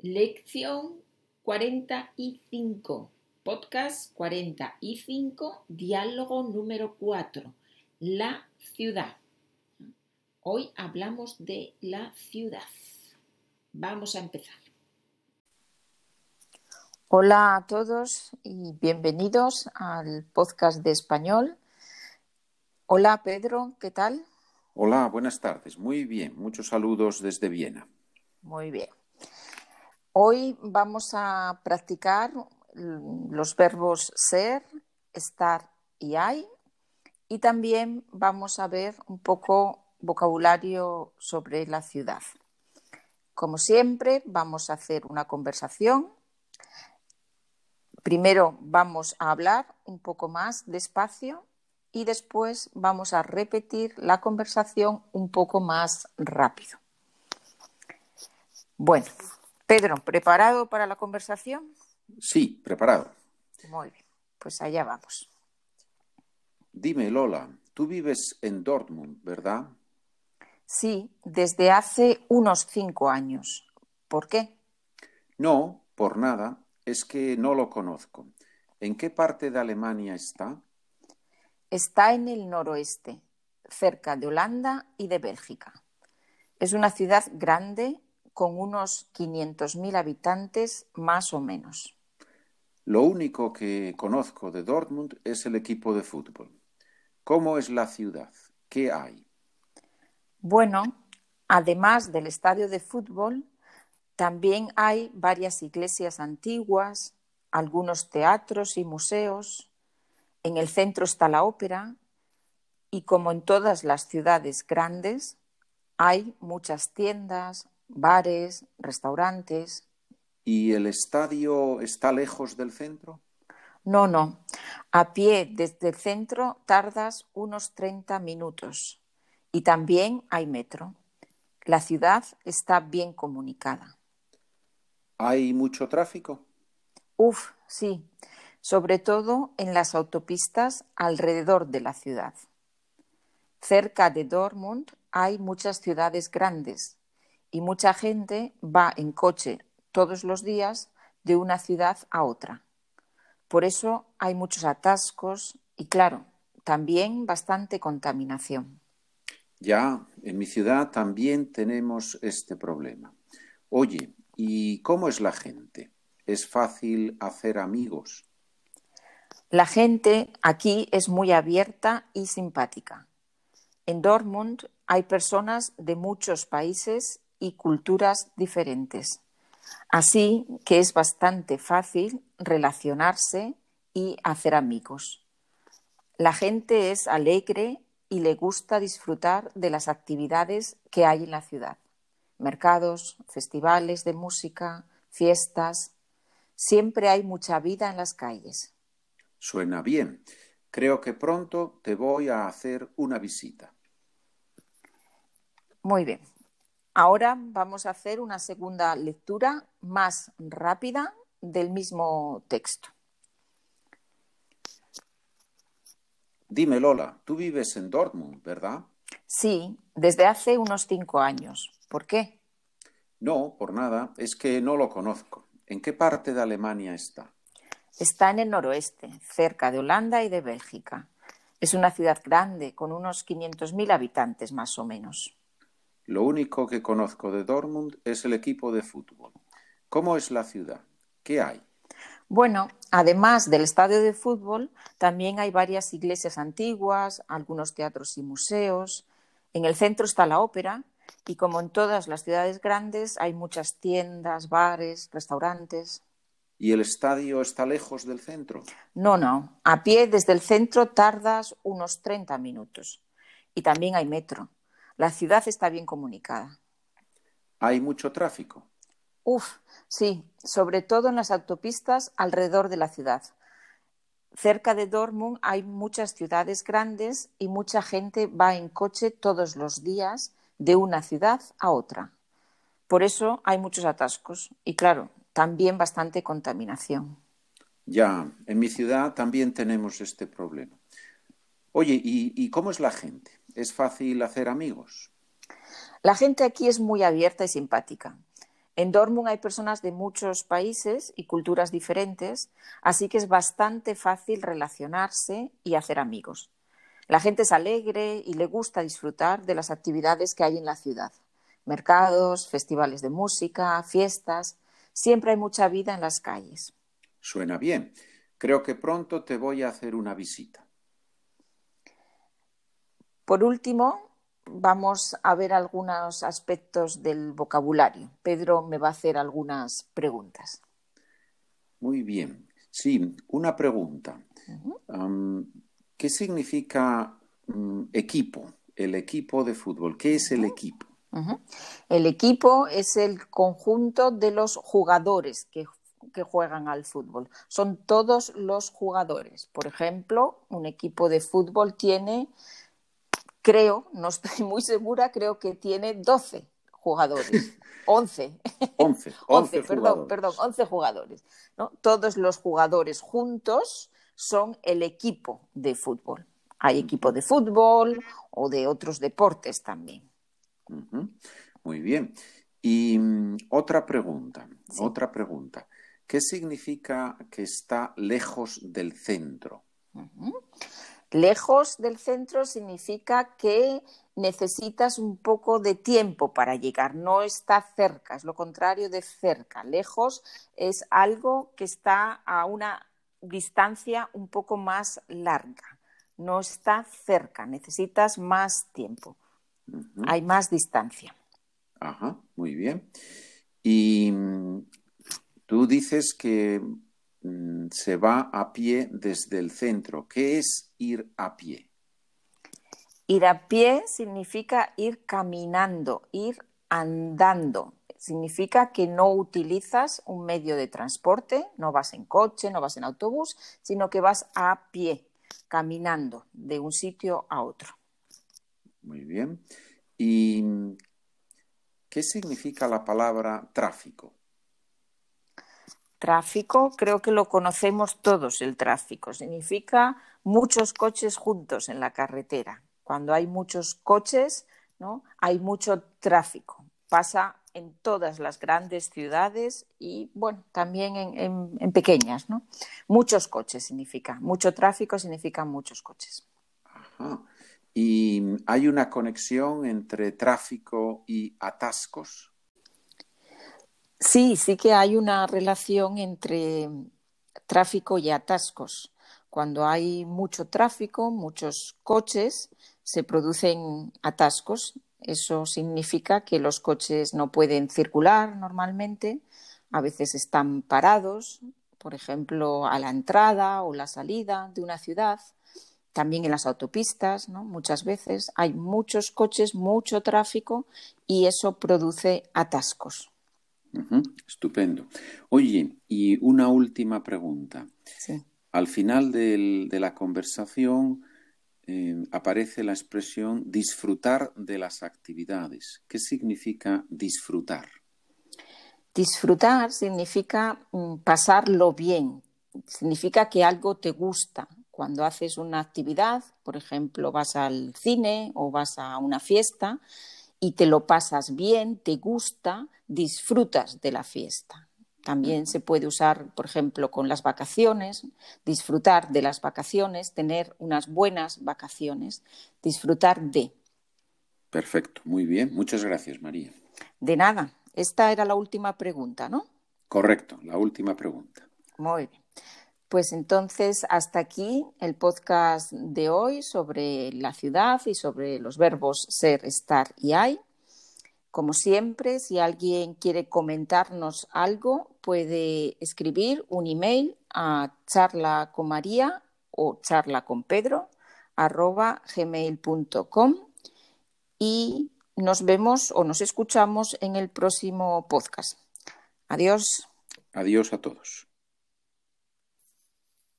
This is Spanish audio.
Lección 45, podcast 45, diálogo número 4, la ciudad. Hoy hablamos de la ciudad. Vamos a empezar. Hola a todos y bienvenidos al podcast de español. Hola Pedro, ¿qué tal? Hola, buenas tardes. Muy bien, muchos saludos desde Viena. Muy bien. Hoy vamos a practicar los verbos ser, estar y hay y también vamos a ver un poco vocabulario sobre la ciudad. Como siempre, vamos a hacer una conversación. Primero vamos a hablar un poco más despacio y después vamos a repetir la conversación un poco más rápido. Bueno, Pedro, ¿preparado para la conversación? Sí, preparado. Muy bien, pues allá vamos. Dime, Lola, tú vives en Dortmund, ¿verdad? Sí, desde hace unos cinco años. ¿Por qué? No, por nada. Es que no lo conozco. ¿En qué parte de Alemania está? Está en el noroeste, cerca de Holanda y de Bélgica. Es una ciudad grande con unos 500.000 habitantes más o menos. Lo único que conozco de Dortmund es el equipo de fútbol. ¿Cómo es la ciudad? ¿Qué hay? Bueno, además del estadio de fútbol, también hay varias iglesias antiguas, algunos teatros y museos. En el centro está la ópera y como en todas las ciudades grandes, hay muchas tiendas, bares, restaurantes. ¿Y el estadio está lejos del centro? No, no. A pie desde el centro tardas unos 30 minutos. Y también hay metro. La ciudad está bien comunicada. ¿Hay mucho tráfico? Uf, sí. Sobre todo en las autopistas alrededor de la ciudad. Cerca de Dortmund hay muchas ciudades grandes y mucha gente va en coche todos los días de una ciudad a otra. Por eso hay muchos atascos y, claro, también bastante contaminación. Ya, en mi ciudad también tenemos este problema. Oye, ¿y cómo es la gente? ¿Es fácil hacer amigos? La gente aquí es muy abierta y simpática. En Dortmund hay personas de muchos países y culturas diferentes. Así que es bastante fácil relacionarse y hacer amigos. La gente es alegre y le gusta disfrutar de las actividades que hay en la ciudad. Mercados, festivales de música, fiestas. Siempre hay mucha vida en las calles. Suena bien. Creo que pronto te voy a hacer una visita. Muy bien. Ahora vamos a hacer una segunda lectura más rápida del mismo texto. Dime, Lola, tú vives en Dortmund, ¿verdad? Sí, desde hace unos cinco años. ¿Por qué? No, por nada. Es que no lo conozco. ¿En qué parte de Alemania está? Está en el noroeste, cerca de Holanda y de Bélgica. Es una ciudad grande, con unos 500.000 habitantes más o menos. Lo único que conozco de Dortmund es el equipo de fútbol. ¿Cómo es la ciudad? ¿Qué hay? Bueno, además del estadio de fútbol, también hay varias iglesias antiguas, algunos teatros y museos. En el centro está la ópera y como en todas las ciudades grandes hay muchas tiendas, bares, restaurantes. ¿Y el estadio está lejos del centro? No, no. A pie desde el centro tardas unos 30 minutos. Y también hay metro. La ciudad está bien comunicada. ¿Hay mucho tráfico? Uf, sí, sobre todo en las autopistas alrededor de la ciudad. Cerca de Dortmund hay muchas ciudades grandes y mucha gente va en coche todos los días de una ciudad a otra. Por eso hay muchos atascos y, claro, también bastante contaminación. Ya, en mi ciudad también tenemos este problema. Oye, ¿y, y cómo es la gente? ¿Es fácil hacer amigos? La gente aquí es muy abierta y simpática. En Dortmund hay personas de muchos países y culturas diferentes, así que es bastante fácil relacionarse y hacer amigos. La gente es alegre y le gusta disfrutar de las actividades que hay en la ciudad. Mercados, festivales de música, fiestas. Siempre hay mucha vida en las calles. Suena bien. Creo que pronto te voy a hacer una visita. Por último, vamos a ver algunos aspectos del vocabulario. Pedro me va a hacer algunas preguntas. Muy bien. Sí, una pregunta. ¿Qué significa mm, equipo? El equipo de fútbol. ¿Qué es el equipo? El equipo es el conjunto de los jugadores que, que, juegan al fútbol. Son todos los jugadores. Por ejemplo, un equipo de fútbol tiene creo, no estoy muy segura, creo que tiene 12 jugadores. 11. 11, 11, perdón, perdón, 11 jugadores. ¿no? Todos los jugadores juntos son el equipo de fútbol. Hay equipo de fútbol o de otros deportes también. Muy bien. Y mm, otra pregunta, otra pregunta. ¿Qué significa que está lejos del centro? Lejos del centro significa que necesitas un poco de tiempo para llegar, no está cerca, es lo contrario de cerca. Lejos es algo que está a una distancia un poco más larga, no está cerca, necesitas más tiempo, hay más distancia. Ajá, muy bien. Y mm, tú dices que se va a pie desde el centro. ¿Qué es ir a pie? Ir a pie significa ir caminando, ir andando. Significa que no utilizas un medio de transporte, no vas en coche, no vas en autobús, sino que vas a pie, caminando de un sitio a otro. Muy bien. ¿Y qué significa la palabra tráfico? Tráfico, creo que lo conocemos todos el tráfico. Significa muchos coches juntos en la carretera. Cuando hay muchos coches, ¿no? hay mucho tráfico. Pasa en todas las grandes ciudades y, bueno, también en, pequeñas, ¿no? Muchos coches significa, mucho tráfico significa muchos coches. ¿Y hay una conexión entre tráfico y atascos? Sí, sí que hay una relación entre tráfico y atascos. Cuando hay mucho tráfico, muchos coches, se producen atascos. Eso significa que los coches no pueden circular normalmente, a veces están parados, por ejemplo, a la entrada o la salida de una ciudad. También en las autopistas, ¿no? muchas veces hay muchos coches, mucho tráfico y eso produce atascos. Estupendo. Oye, y una última pregunta. Al final de la conversación eh, aparece la expresión disfrutar de las actividades. ¿Qué significa disfrutar? Disfrutar significa mm, pasarlo bien, significa que algo te gusta. Cuando haces una actividad, por ejemplo, vas al cine o vas a una fiesta, y te lo pasas bien, te gusta, disfrutas de la fiesta. También se puede usar, por ejemplo, con las vacaciones, disfrutar de las vacaciones, tener unas buenas vacaciones, disfrutar de. Perfecto, muy bien. Muchas gracias, María. De nada. Esta era la última pregunta, ¿no? Correcto, la última pregunta. Muy bien. Pues entonces, hasta aquí el podcast de hoy sobre la ciudad y sobre los verbos ser, estar y hay. Como siempre, si alguien quiere comentarnos algo, puede escribir un email a charla con María o charla con Pedro gmail.com y nos vemos o nos escuchamos en el próximo podcast. Adiós. Adiós a todos.